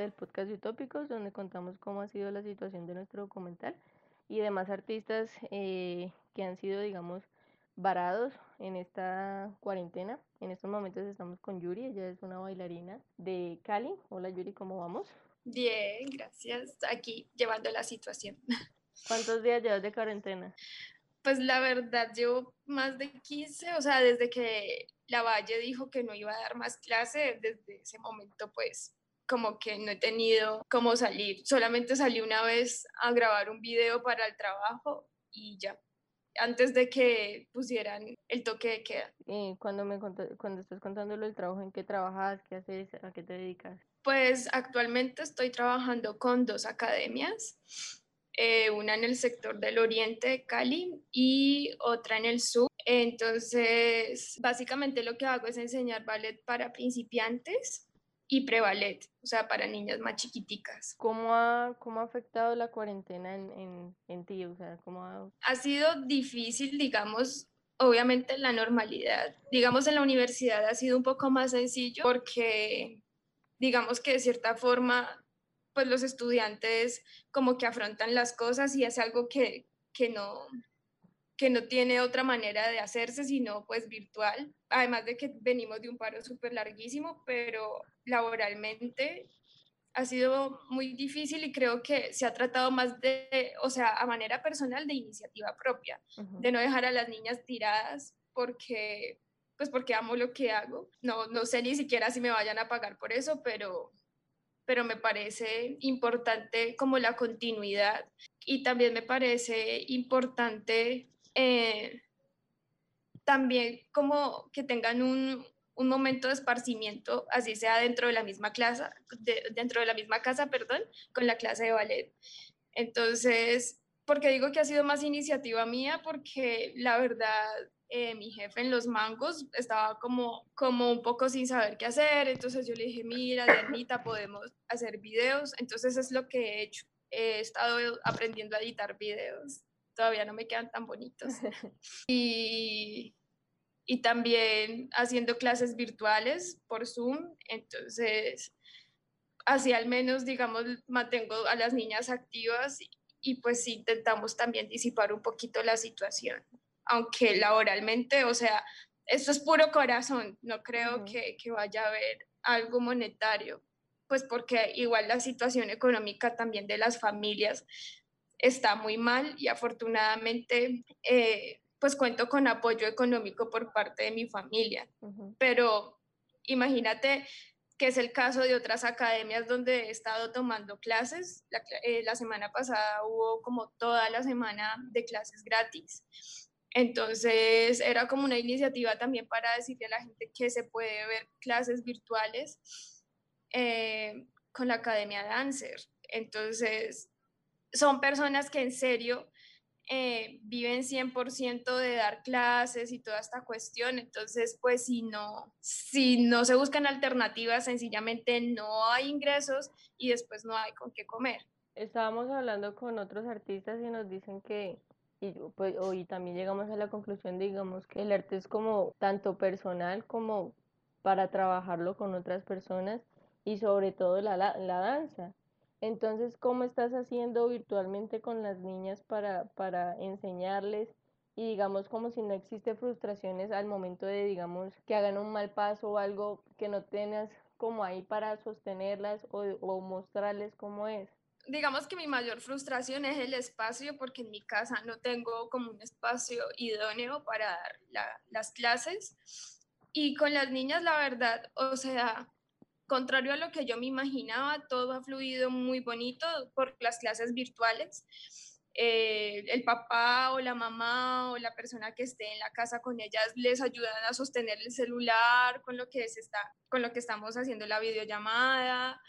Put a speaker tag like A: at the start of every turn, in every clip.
A: del podcast Utópicos, donde contamos cómo ha sido la situación de nuestro documental y demás artistas eh, que han sido, digamos, varados en esta cuarentena. En estos momentos estamos con Yuri, ella es una bailarina de Cali. Hola Yuri, ¿cómo vamos?
B: Bien, gracias. Aquí llevando la situación.
A: ¿Cuántos días llevas de cuarentena?
B: Pues la verdad, llevo más de 15, o sea, desde que la Valle dijo que no iba a dar más clase, desde ese momento pues como que no he tenido cómo salir. Solamente salí una vez a grabar un video para el trabajo y ya, antes de que pusieran el toque de queda.
A: Y cuando, me cuando estás contándolo el trabajo, ¿en qué trabajas? ¿Qué haces? ¿A qué te dedicas?
B: Pues actualmente estoy trabajando con dos academias. Eh, una en el sector del oriente de Cali y otra en el sur. Entonces, básicamente lo que hago es enseñar ballet para principiantes y pre-ballet, o sea, para niñas más chiquiticas.
A: ¿Cómo ha, cómo ha afectado la cuarentena en, en, en ti? O sea, ¿cómo ha...
B: ha sido difícil, digamos, obviamente en la normalidad. Digamos, en la universidad ha sido un poco más sencillo porque, digamos que de cierta forma pues los estudiantes como que afrontan las cosas y es algo que, que no que no tiene otra manera de hacerse sino pues virtual, además de que venimos de un paro súper larguísimo, pero laboralmente ha sido muy difícil y creo que se ha tratado más de, o sea, a manera personal de iniciativa propia, de no dejar a las niñas tiradas porque, pues porque amo lo que hago. No, no sé ni siquiera si me vayan a pagar por eso, pero, pero me parece importante como la continuidad y también me parece importante eh, también como que tengan un, un, momento de esparcimiento, así sea dentro de la misma clase, dentro de la misma casa, perdón, con la clase de ballet. Entonces, porque digo que ha sido más iniciativa mía, porque la verdad eh, mi jefe en los mangos estaba como, como un poco sin saber qué hacer, entonces yo le dije, mira, Dianita, podemos hacer videos, entonces es lo que he hecho, he estado aprendiendo a editar videos, todavía no me quedan tan bonitos, y, y también haciendo clases virtuales por Zoom, entonces así al menos, digamos, mantengo a las niñas activas y, y pues intentamos también disipar un poquito la situación aunque laboralmente, o sea, esto es puro corazón, no creo que, que, vaya a haber algo monetario, pues porque igual la situación económica también de las familias está muy mal y afortunadamente eh, pues cuento con apoyo económico por parte de mi familia, pero imagínate que es el caso de otras academias donde he estado tomando clases. La, eh, la semana pasada hubo como toda la semana de clases gratis entonces era como una iniciativa también para decirle a la gente que se puede ver clases virtuales eh, con la Academia Dancer. Entonces son personas que en serio eh, viven 100% de dar clases y toda esta cuestión. Entonces, pues si no, si no se buscan alternativas, sencillamente no hay ingresos y después no hay con qué comer.
A: Estábamos hablando con otros artistas y nos dicen que y pues también llegamos a la conclusión, digamos, que el arte es como tanto personal como para trabajarlo con otras personas y sobre todo la, la, danza. Entonces, ¿cómo estás haciendo virtualmente con las niñas para, para enseñarles? Y digamos como si no existe frustraciones al momento de, digamos, que hagan un mal paso o algo que no tengas como ahí para sostenerlas o, o mostrarles cómo es
B: digamos que mi mayor frustración es el espacio porque en mi casa no tengo como un espacio idóneo para dar las clases. Y con las niñas, la verdad, o sea, contrario a lo que yo me imaginaba, todo ha fluido muy bonito por las clases virtuales. Eh, el papá o la mamá o la persona que esté en la casa con ellas les ayudan a sostener el celular con lo que, se está, con lo que estamos haciendo la videollamada.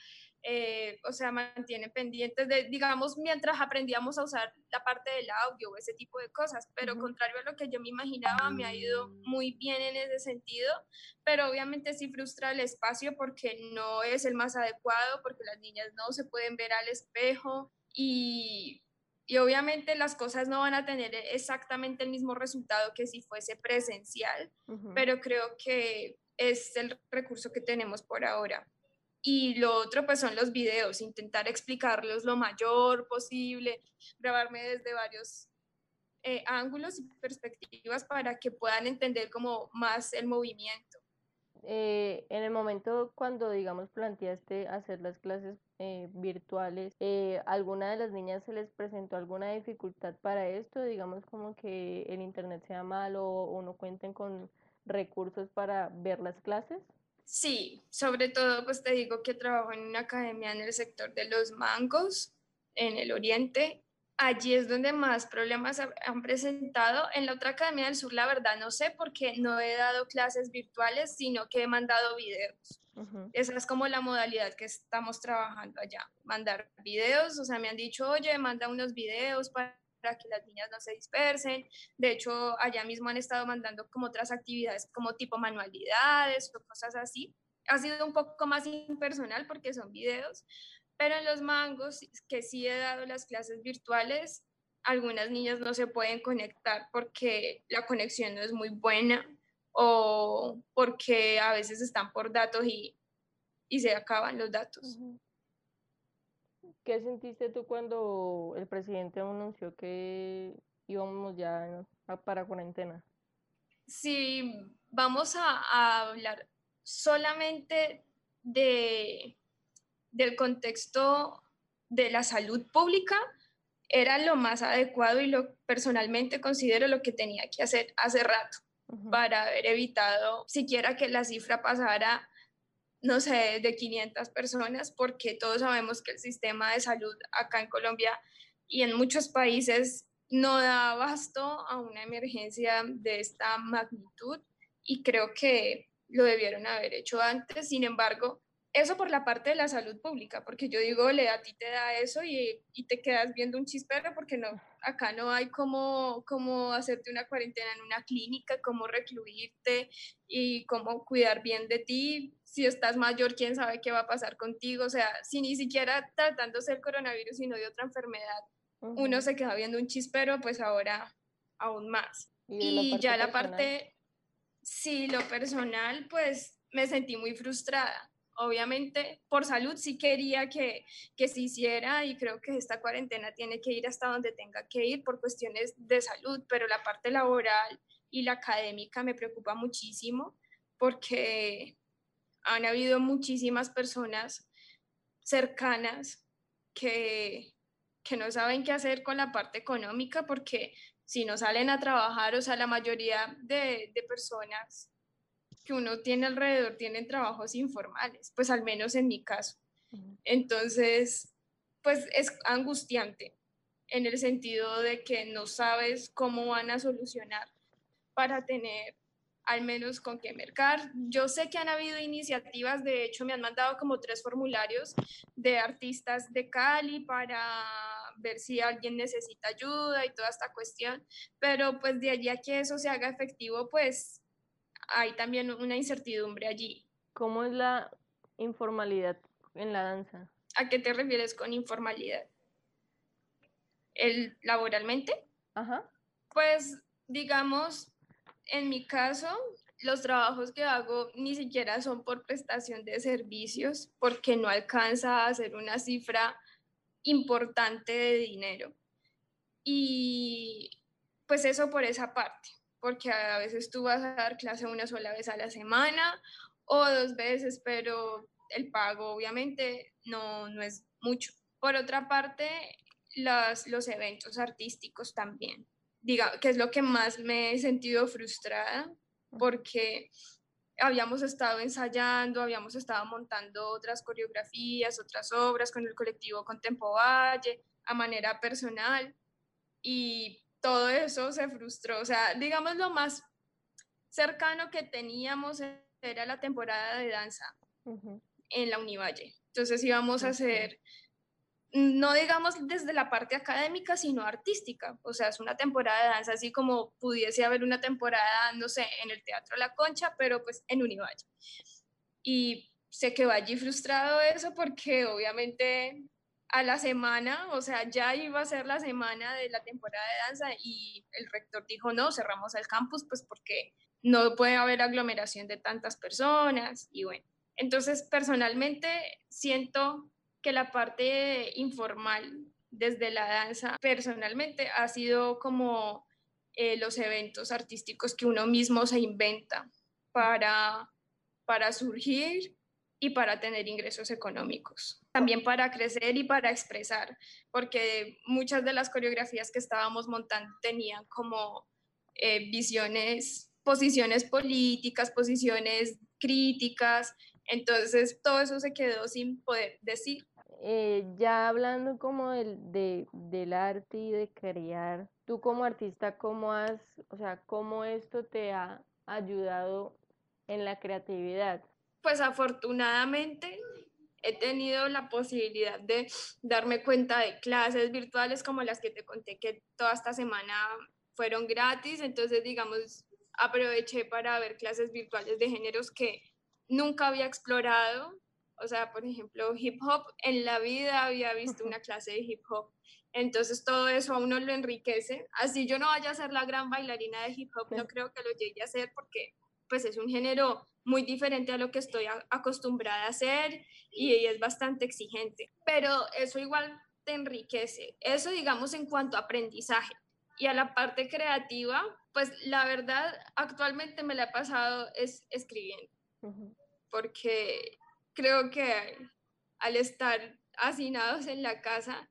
B: Eh, o sea, mantiene pendientes de, digamos, mientras aprendíamos a usar la parte del audio o ese tipo de cosas, pero contrario a lo que yo me imaginaba, me ha ido muy bien en ese sentido, pero obviamente sí frustra el espacio porque no es el más adecuado, porque las niñas no se pueden ver al espejo y, y obviamente las cosas no van a tener exactamente el mismo resultado que si fuese presencial, pero creo que es el recurso que tenemos por ahora. Y lo otro pues son los videos, intentar explicarlos lo mayor posible, grabarme desde varios eh, ángulos y perspectivas para que puedan entender como más el movimiento.
A: Eh, en el momento cuando, digamos, planteaste hacer las clases eh, virtuales, eh, ¿alguna de las niñas se les presentó alguna dificultad para esto? Digamos como que el internet sea malo o no cuenten con recursos para ver las clases.
B: Sí, sobre todo pues te digo que trabajo en una academia en el sector de los mangos, en el oriente, allí es donde más problemas han presentado. En la otra Academia del Sur, la verdad, no sé porque no he dado clases virtuales, sino que he mandado videos. Esa es como la modalidad que estamos trabajando allá, mandar videos, o sea, me han dicho, oye, manda unos videos para que las niñas no se dispersen. De hecho, allá mismo han estado mandando como otras actividades, como tipo manualidades o cosas así. Ha sido un poco más impersonal porque son videos, pero en los mangos, que sí he dado las clases virtuales, algunas niñas no se pueden conectar porque la conexión no es muy buena o porque a veces están por datos y, y se acaban los datos.
A: ¿Qué sentiste tú cuando el presidente anunció que íbamos ya para cuarentena?
B: Sí, vamos a hablar solamente de del contexto de la salud pública era lo más adecuado y lo personalmente considero lo que tenía que hacer hace rato para haber evitado siquiera que la cifra pasara, no sé, de 500 personas, porque todos sabemos que el sistema de salud acá en Colombia y en muchos países no da abasto a una emergencia de esta magnitud y creo que lo debieron haber hecho antes. Sin embargo, eso por la parte de la salud pública, porque yo digo, le a ti te da eso y, y, te quedas viendo un chispero porque no, acá no hay cómo, cómo hacerte una cuarentena en una clínica, cómo recluirte y cómo cuidar bien de ti. Si estás mayor, quién sabe qué va a pasar contigo. O sea, si ni siquiera tratándose el coronavirus, sino de otra enfermedad, uno se queda viendo un chispero, pues ahora aún más. Y, ya la parte, sí, lo personal, pues me sentí muy frustrada obviamente por salud sí quería que, que se hiciera y creo que esta cuarentena tiene que ir hasta donde tenga que ir por cuestiones de salud, pero la parte laboral y la académica me preocupa muchísimo porque han habido muchísimas personas cercanas que, que no saben qué hacer con la parte económica porque si no salen a trabajar, o sea, la mayoría de, de personas que uno tiene alrededor tienen trabajos informales, pues al menos en mi caso. Entonces, pues es angustiante en el sentido de que no sabes cómo van a solucionar para tener al menos con qué mercar. Yo sé que han habido iniciativas, de hecho me han mandado como tres formularios de artistas de Cali para ver si alguien necesita ayuda y toda esta cuestión, pero pues de allí a que eso se haga efectivo, pues hay también una incertidumbre allí.
A: ¿Cómo es la informalidad en la danza?
B: ¿A qué te refieres con informalidad? ¿El laboralmente?
A: Ajá.
B: Pues digamos, en mi caso, los trabajos que hago ni siquiera son por prestación de servicios, porque no alcanza a hacer una cifra importante de dinero. Y pues eso por esa parte porque a veces tú vas a dar clase una sola vez a la semana o dos veces, pero el pago obviamente no, no es mucho. Por otra parte, las, los eventos artísticos también, diga, que es lo que más me he sentido frustrada, porque habíamos estado ensayando, habíamos estado montando otras coreografías, otras obras con el colectivo Contempo Valle, a manera personal, y todo eso se frustró. O sea, digamos lo más cercano que teníamos era la temporada de danza en la Univalle. Entonces íbamos a hacer, no digamos desde la parte académica, sino artística. O sea, es una temporada de danza así como pudiese haber una temporada, no en el Teatro La Concha, pero pues en Univalle. Y se quedó allí frustrado eso porque obviamente a la semana, o sea, ya iba a ser la semana de la temporada de danza y el rector dijo, no, cerramos el campus, pues porque no puede haber aglomeración de tantas personas y bueno, Entonces, personalmente, siento que la parte informal desde la danza, personalmente, ha sido como eh, los eventos artísticos que uno mismo se inventa para, para surgir y para tener ingresos económicos. También para crecer y para expresar, porque muchas de las coreografías que estábamos montando tenían como eh, visiones, posiciones políticas, posiciones críticas, entonces todo eso se quedó sin poder decir.
A: Eh, ya hablando como del, de, del arte y de crear, tú como artista, ¿cómo has, o sea, cómo esto te ha ayudado en la creatividad?
B: pues afortunadamente he tenido la posibilidad de darme cuenta de clases virtuales como las que te conté que toda esta semana fueron gratis, entonces digamos aproveché para ver clases virtuales de géneros que nunca había explorado, o sea, por ejemplo, hip hop, en la vida había visto una clase de hip hop, entonces todo eso a uno lo enriquece, así yo no vaya a ser la gran bailarina de hip hop, no creo que lo llegue a ser porque pues es un género muy diferente a lo que estoy acostumbrada a hacer y, es bastante exigente, pero eso igual te enriquece. Eso digamos en cuanto a aprendizaje. Y a la parte creativa, pues la verdad, actualmente me la he pasado es escribiendo, porque creo que al estar hacinados en la casa,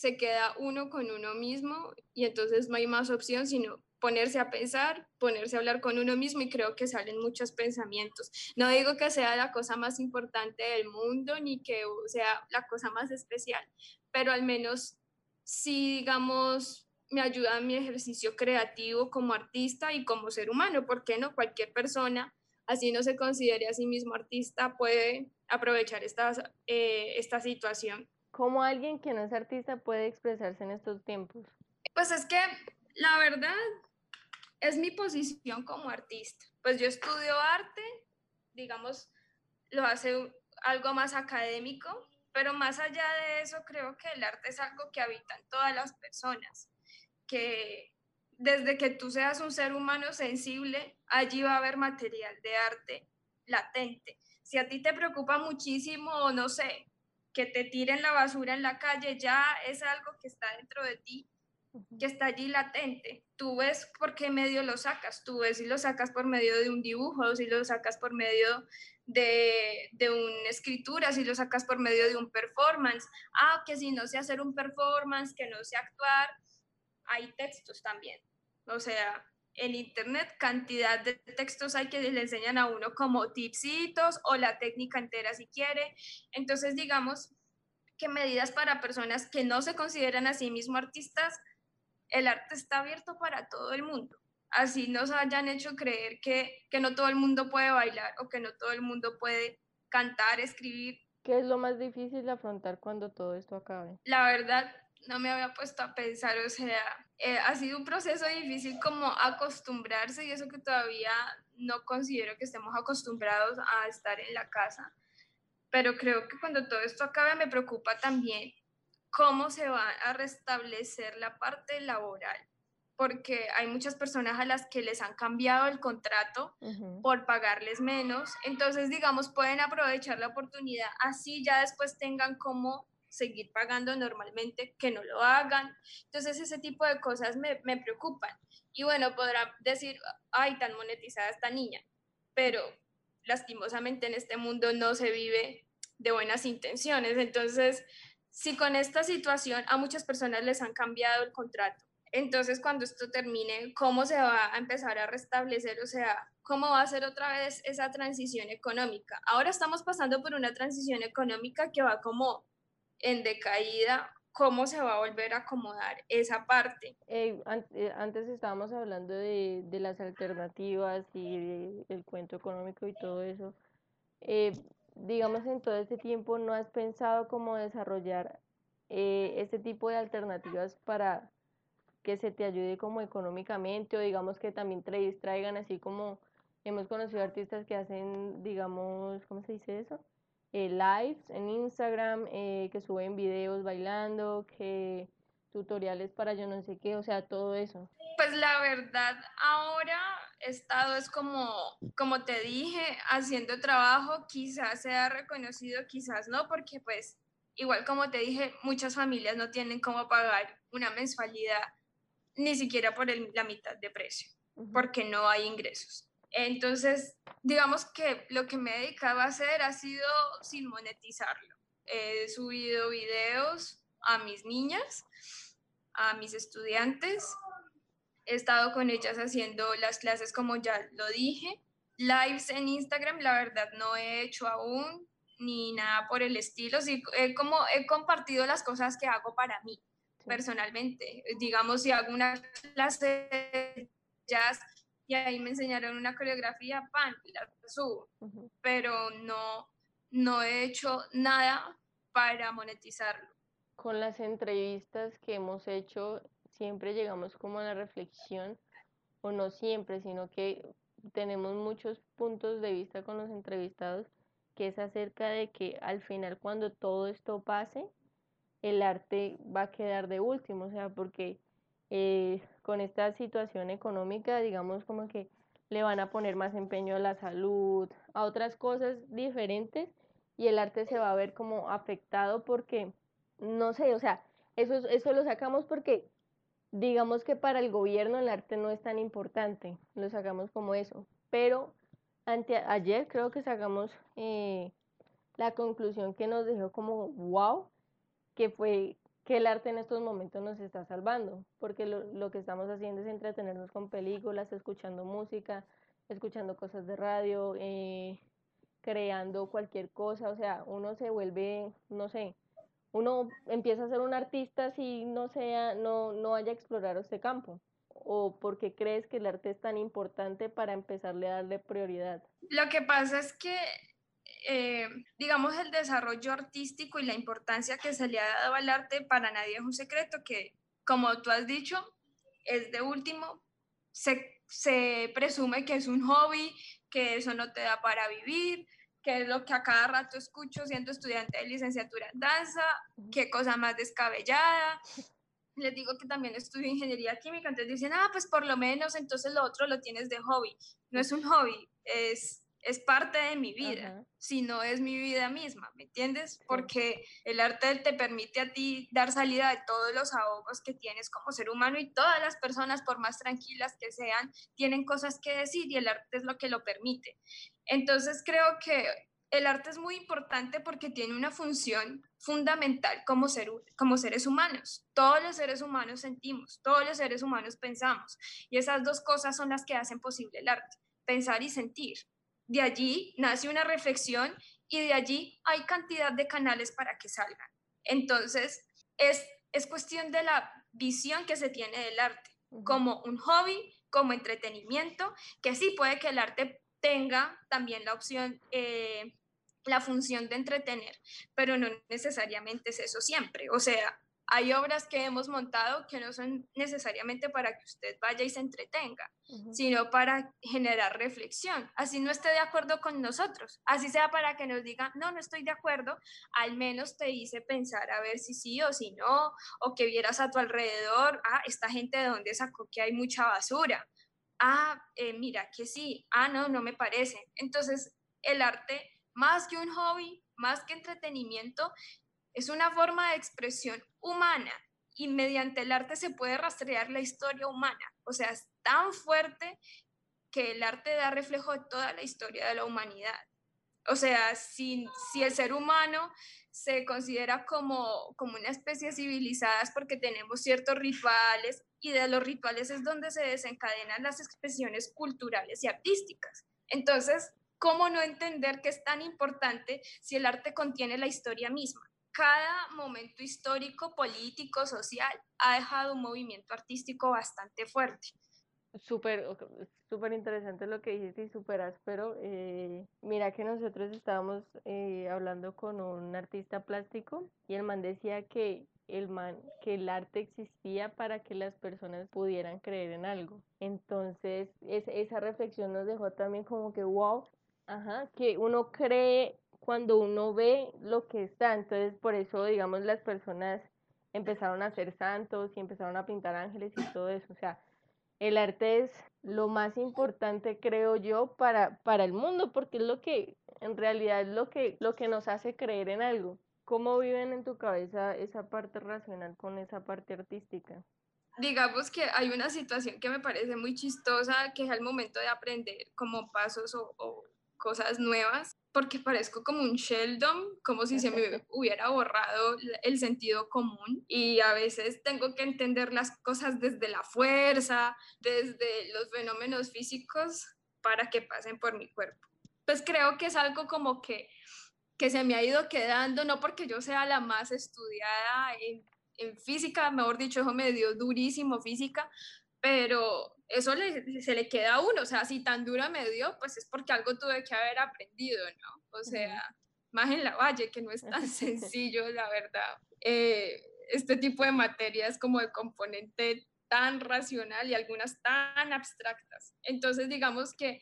B: se queda uno con uno mismo y entonces no hay más opción sino ponerse a pensar, ponerse a hablar con uno mismo y creo que salen muchos pensamientos. No digo que sea la cosa más importante del mundo ni que sea la cosa más especial, pero al menos sí, digamos, me ayuda en mi ejercicio creativo como artista y como ser humano, porque no cualquier persona, así no se considere a sí mismo artista, puede aprovechar esta, eh, esta situación.
A: ¿Cómo alguien que no es artista puede expresarse en estos tiempos?
B: Pues es que la verdad, es mi posición como artista. Pues yo estudio arte, digamos, lo hace algo más académico, pero más allá de eso creo que el arte es algo que habitan todas las personas, que desde que tú seas un ser humano sensible, allí va a haber material de arte latente. Si a ti te preocupa muchísimo, no sé, que te tiren la basura en la calle, ya es algo que está dentro de ti que está allí latente. Tú ves por qué medio lo sacas, tú ves si lo sacas por medio de un dibujo, si lo sacas por medio de, de una escritura, si lo sacas por medio de un performance. Ah, que si no sé hacer un performance, que no sé actuar, hay textos también. O sea, en internet cantidad de textos hay que le enseñan a uno como tipsitos o la técnica entera si quiere. Entonces, digamos que medidas para personas que no se consideran a sí mismos artistas el arte está abierto para todo el mundo. Así nos hayan hecho creer que, que no todo el mundo puede bailar o que no todo el mundo puede cantar, escribir.
A: ¿Qué es lo más difícil de afrontar cuando todo esto acabe?
B: La verdad, no me había puesto a pensar, o sea, eh, ha sido un proceso difícil como acostumbrarse y eso que todavía no considero que estemos acostumbrados a estar en la casa, pero creo que cuando todo esto acabe me preocupa también cómo se va a restablecer la parte laboral, porque hay muchas personas a las que les han cambiado el contrato por pagarles menos, entonces digamos pueden aprovechar la oportunidad, así ya después tengan cómo seguir pagando normalmente, que no lo hagan. Entonces ese tipo de cosas me, me preocupan. Y bueno, podrá decir, ay, tan monetizada esta niña, pero lastimosamente en este mundo no se vive de buenas intenciones. Entonces, si con esta situación a muchas personas les han cambiado el contrato, entonces cuando esto termine, ¿cómo se va a empezar a restablecer? O sea, ¿cómo va a ser otra vez esa transición económica? Ahora estamos pasando por una transición económica que va como en decaída. ¿Cómo se va a volver a acomodar esa parte?
A: Eh, antes estábamos hablando de, de las alternativas y del cuento económico y todo eso. Eh, digamos, en todo este tiempo no has pensado cómo desarrollar eh, este tipo de alternativas para que se te ayude como económicamente o digamos que también te distraigan, así como hemos conocido artistas que hacen, digamos, ¿cómo se dice eso? Eh, lives en Instagram, eh, que suben videos bailando, que tutoriales para yo no sé qué, o sea, todo eso.
B: Pues la verdad, ahora he estado, es como, como te dije, haciendo trabajo, quizás sea reconocido, quizás no, porque pues igual como te dije, muchas familias no tienen cómo pagar una mensualidad ni siquiera por la mitad de precio, porque no hay ingresos. Entonces, digamos que lo que me he dedicado a hacer ha sido sin monetizarlo. He subido videos a mis niñas, a mis estudiantes. He estado con ellas haciendo las clases como ya lo dije. Lives en Instagram, la verdad no he hecho aún ni nada por el estilo. Sí, he, como, he compartido las cosas que hago para mí personalmente. Digamos, si hago una clase de jazz y ahí me enseñaron una coreografía, pan, la subo. Pero no, no he hecho nada para monetizarlo.
A: Con las entrevistas que hemos hecho, siempre llegamos como a la reflexión, o no siempre, sino que tenemos muchos puntos de vista con los entrevistados, que es acerca de que al final cuando todo esto pase, el arte va a quedar de último, o sea, porque eh, con esta situación económica, digamos como que le van a poner más empeño a la salud, a otras cosas diferentes y el arte se va a ver como afectado porque, no sé, o sea, eso, eso lo sacamos porque digamos que para el gobierno el arte no es tan importante, lo sacamos como eso, pero ante, ayer creo que sacamos eh, la conclusión que nos dejó como wow, que fue que el arte en estos momentos nos está salvando, porque lo, lo, que estamos haciendo es entretenernos con películas, escuchando música, escuchando cosas de radio, eh, creando cualquier cosa, o sea, uno se vuelve, no sé, uno empieza a ser un artista si no sea, no, no haya explorado este campo. ¿O porque crees que el arte es tan importante para empezarle a darle prioridad?
B: Lo que pasa es que eh, digamos, el desarrollo artístico y la importancia que se le ha dado al arte para nadie es un secreto que, como tú has dicho, es de último, se, se presume que es un hobby, que eso no te da para vivir, que es lo que a cada rato escucho siendo estudiante de licenciatura en danza, qué cosa más descabellada. Les digo que también estudio ingeniería química, entonces dicen, ah, pues por lo menos entonces lo otro lo tienes de hobby. No es un hobby, es es parte de mi vida, si no es mi vida misma, ¿me entiendes? Porque el arte te permite a ti dar salida de todos los ahogos que tienes como ser humano y todas las personas, por más tranquilas que sean, tienen cosas que decir y el arte es lo que lo permite. Entonces creo que el arte es muy importante porque tiene una función fundamental como, ser, como seres humanos. Todos los seres humanos sentimos, todos los seres humanos pensamos y esas dos cosas son las que hacen posible el arte, pensar y sentir de allí nace una reflexión y de allí hay cantidad de canales para que salgan. Entonces, es, es cuestión de la visión que se tiene del arte, como un hobby, como entretenimiento, que sí puede que el arte tenga también la opción, eh, la función de entretener, pero no necesariamente es eso siempre. O sea, hay obras que hemos montado que no son necesariamente para que usted vaya y se entretenga, sino para generar reflexión. Así no esté de acuerdo con nosotros, así sea para que nos diga, no, no estoy de acuerdo, al menos te hice pensar a ver si sí o si no, o que vieras a tu alrededor, ah, esta gente de dónde sacó que hay mucha basura. Ah, eh, mira, que sí, ah, no, no me parece. Entonces, el arte, más que un hobby, más que entretenimiento, es una forma de expresión humana y mediante el arte se puede rastrear la historia humana. O sea, es tan fuerte que el arte da reflejo de toda la historia de la humanidad. O sea, si, si el ser humano se considera como, como una especie civilizada es porque tenemos ciertos rituales y de los rituales es donde se desencadenan las expresiones culturales y artísticas. Entonces, ¿cómo no entender que es tan importante si el arte contiene la historia misma? Cada momento histórico, político, social ha dejado un movimiento artístico bastante fuerte.
A: Súper, súper interesante lo que dijiste y súper áspero. Eh, mira que nosotros estábamos eh, hablando con un artista plástico y el man decía que el man, que el arte existía para que las personas pudieran creer en algo. Entonces, esa reflexión nos dejó también como que wow, ajá, que uno cree cuando uno ve lo que está. Entonces, por eso, digamos, las personas empezaron a ser santos y empezaron a pintar ángeles y todo eso. O sea, el arte es lo más importante, creo yo, para, para el mundo, porque es lo que, en realidad, es lo que, lo que nos hace creer en algo. ¿Cómo viven en tu cabeza esa parte racional con esa parte artística?
B: Digamos que hay una situación que me parece muy chistosa, que es al momento de aprender como pasos o cosas nuevas porque parezco como un Sheldon, como si se me hubiera borrado el sentido común y a veces tengo que entender las cosas desde la fuerza, desde los fenómenos físicos para que pasen por mi cuerpo. Pues creo que es algo como que, que se me ha ido quedando, no porque yo sea la más estudiada en, en física, mejor dicho, eso me dio durísimo física, pero eso se le queda a uno, o sea, si tan duro me dio, pues es porque algo tuve que haber aprendido, ¿no? O sea, más en la valle, que no es tan sencillo, la verdad. Eh, este tipo de materias como de componente tan racional y algunas tan abstractas. Entonces, digamos que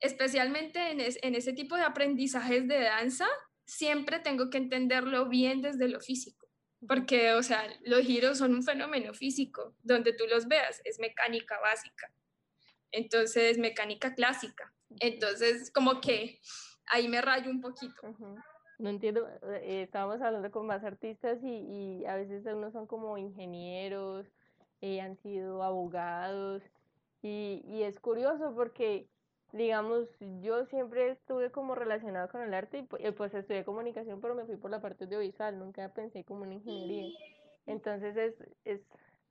B: especialmente en, en ese tipo de aprendizajes de danza, siempre tengo que entenderlo bien desde lo físico porque, o sea, los giros son un fenómeno físico, donde tú los veas, es mecánica básica, entonces mecánica clásica, entonces como que ahí me rayo un poquito.
A: No entiendo, eh, estábamos hablando con más artistas y, a veces unos son como ingenieros, eh, han sido abogados y, y es curioso porque digamos, yo siempre estuve como relacionado con el arte y pues, estudié comunicación, pero me fui por la parte audiovisual, nunca pensé como en ingeniería. Entonces es es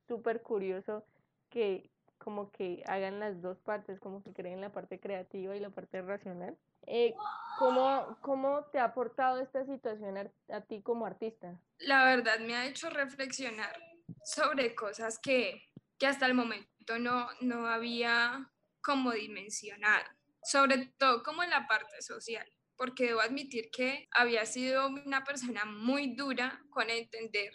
A: súper curioso que como que hagan las dos partes, como que creen la parte creativa y la parte racional. Eh, ¿cómo, ¿Cómo te ha aportado esta situación a, a ti como artista?
B: La verdad me ha hecho reflexionar sobre cosas que, que hasta el momento no, no había como dimensionado, sobre todo como en la parte social, porque debo admitir que había sido una persona muy dura con entender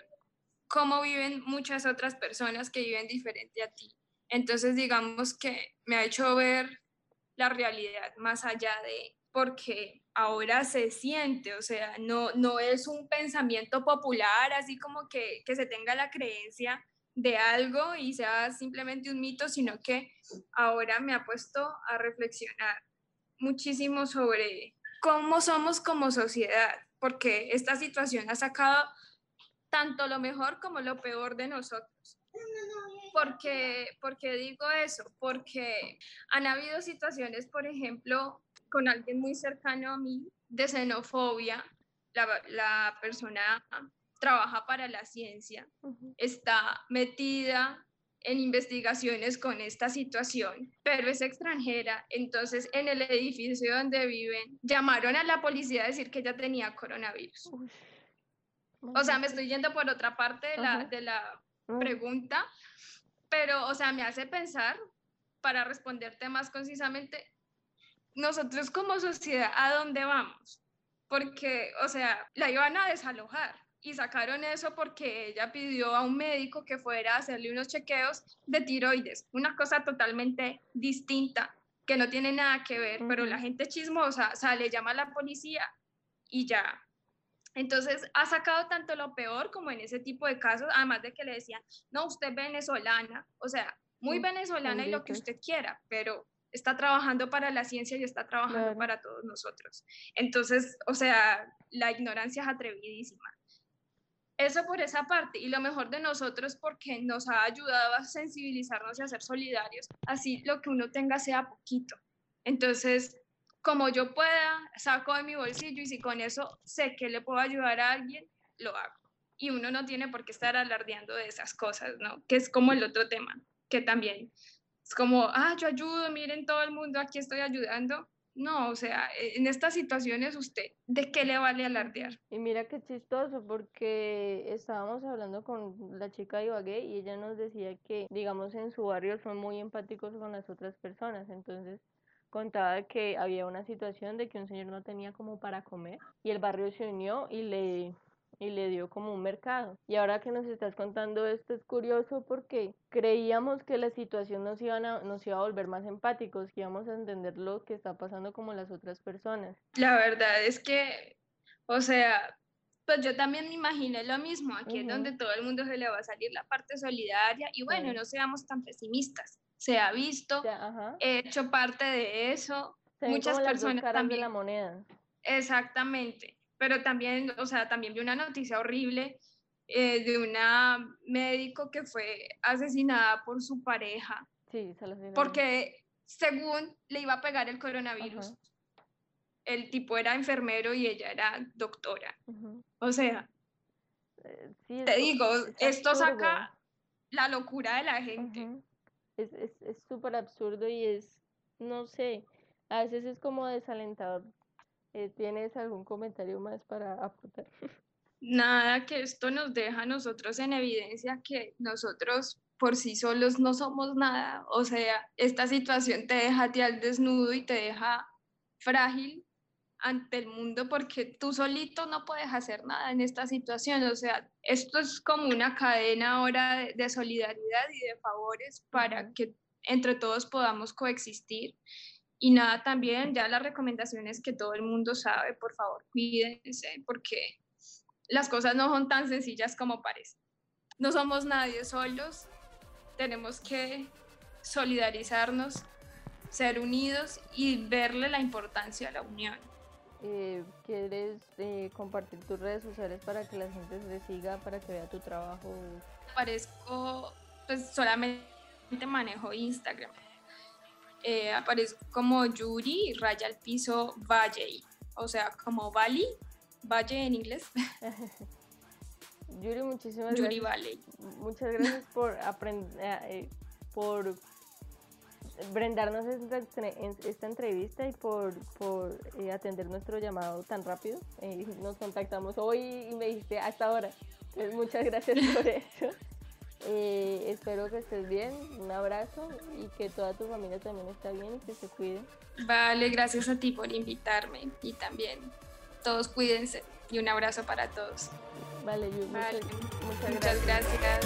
B: cómo viven muchas otras personas que viven diferente a ti. Entonces, digamos que me ha hecho ver la realidad más allá de porque ahora se siente, o sea, no, no es un pensamiento popular, así como que, que se tenga la creencia de algo y sea simplemente un mito, sino que ahora me ha puesto a reflexionar muchísimo sobre cómo somos como sociedad, porque esta situación ha sacado tanto lo mejor como lo peor de nosotros. Porque, porque digo eso, porque han habido situaciones, por ejemplo, con alguien muy cercano a mí, de xenofobia, la, la persona trabaja para la ciencia, está metida en investigaciones con esta situación, pero es extranjera. Entonces, en el edificio donde viven, llamaron a la policía a decir que ella tenía coronavirus. O sea, me estoy yendo por otra parte de la, de la pregunta, pero, o sea, me hace pensar, para responderte más concisamente, nosotros como sociedad, ¿a dónde vamos? Porque, o sea, la iban a desalojar y sacaron eso porque ella pidió a un médico que fuera a hacerle unos chequeos de tiroides, una cosa totalmente distinta que no tiene nada que ver, pero la gente chismosa sale, llama a la policía y ya. Entonces ha sacado tanto lo peor como en ese tipo de casos, además de que le decían, no, usted es venezolana, o sea, muy venezolana y lo que usted quiera, pero está trabajando para la ciencia y está trabajando para todos nosotros. Entonces, o sea, la ignorancia es atrevidísima. Eso por esa parte. Y lo mejor de nosotros porque nos ha ayudado a sensibilizarnos y a ser solidarios. Así lo que uno tenga sea poquito. Entonces, como yo pueda, saco de mi bolsillo y si con eso sé que le puedo ayudar a alguien, lo hago. Y uno no tiene por qué estar alardeando de esas cosas, ¿no? Que es como el otro tema, que también es como, ah, yo ayudo, miren todo el mundo, aquí estoy ayudando. No, o sea, e, en estas situaciones usted, ¿de qué le vale alardear?
A: Y mira qué chistoso, porque estábamos hablando con la chica de Ibagué y ella nos decía que, digamos, en su barrio son muy empáticos con las otras personas, entonces contaba que había una situación de que un señor no tenía como para comer y el barrio se unió y le y le dio como un mercado. Y ahora que nos estás contando esto es curioso porque creíamos que la situación nos, iba a, nos iba a volver más empáticos, que íbamos a entender lo que está pasando como las otras personas.
B: La verdad es que, o sea, pues yo también me imaginé lo mismo, aquí es donde todo el mundo se le va a salir la parte solidaria y bueno, no seamos tan pesimistas. se ha visto, he hecho parte de eso. Muchas personas también.
A: de la moneda.
B: Exactamente, pero también, o sea, también vi una noticia horrible eh, de una médico que fue asesinada por su pareja.
A: Sí, se
B: Porque según le iba a pegar el coronavirus. El tipo era enfermero y ella era doctora. O sea, eh, te digo, esto saca la locura de la gente.
A: Es súper absurdo y es, no sé, a veces es como desalentador. Eh, ¿Tienes algún comentario más para aportar?
B: Nada, que esto nos deja a nosotros en evidencia que nosotros por sí solos no somos nada. O sea, esta situación te deja a ti al desnudo y te deja frágil ante el mundo porque tú solito no puedes hacer nada en esta situación. O sea, esto es como una cadena ahora de, solidaridad y de favores para que entre todos podamos coexistir. Y nada, también ya las recomendaciones que todo el mundo sabe, por favor, cuídense porque las cosas no son tan sencillas como parecen. No somos nadie solos, tenemos que solidarizarnos, ser unidos y verle la importancia a la unión.
A: Eh, ¿Quieres eh, compartir tus redes sociales para que la gente te siga, para que vea tu trabajo?
B: Aparezco, pues solamente manejo Instagram. Eh, aparezco como Yuri, raya al piso, Valle, o sea, como Bali, Valle en inglés.
A: Yuri, muchísimas
B: Yuri Valley.
A: Muchas gracias por aprender, eh, por brindarnos esta, entrevista y por, por eh, atender nuestro llamado tan rápido. Eh, nos contactamos hoy y me dijiste hasta ahora. muchas gracias por eso. Espero que estés bien, un abrazo y que toda tu familia también esté bien y que se cuide.
B: Vale, gracias a ti por invitarme y también todos cuídense y un abrazo para todos.
A: Vale,
B: Muchas, gracias.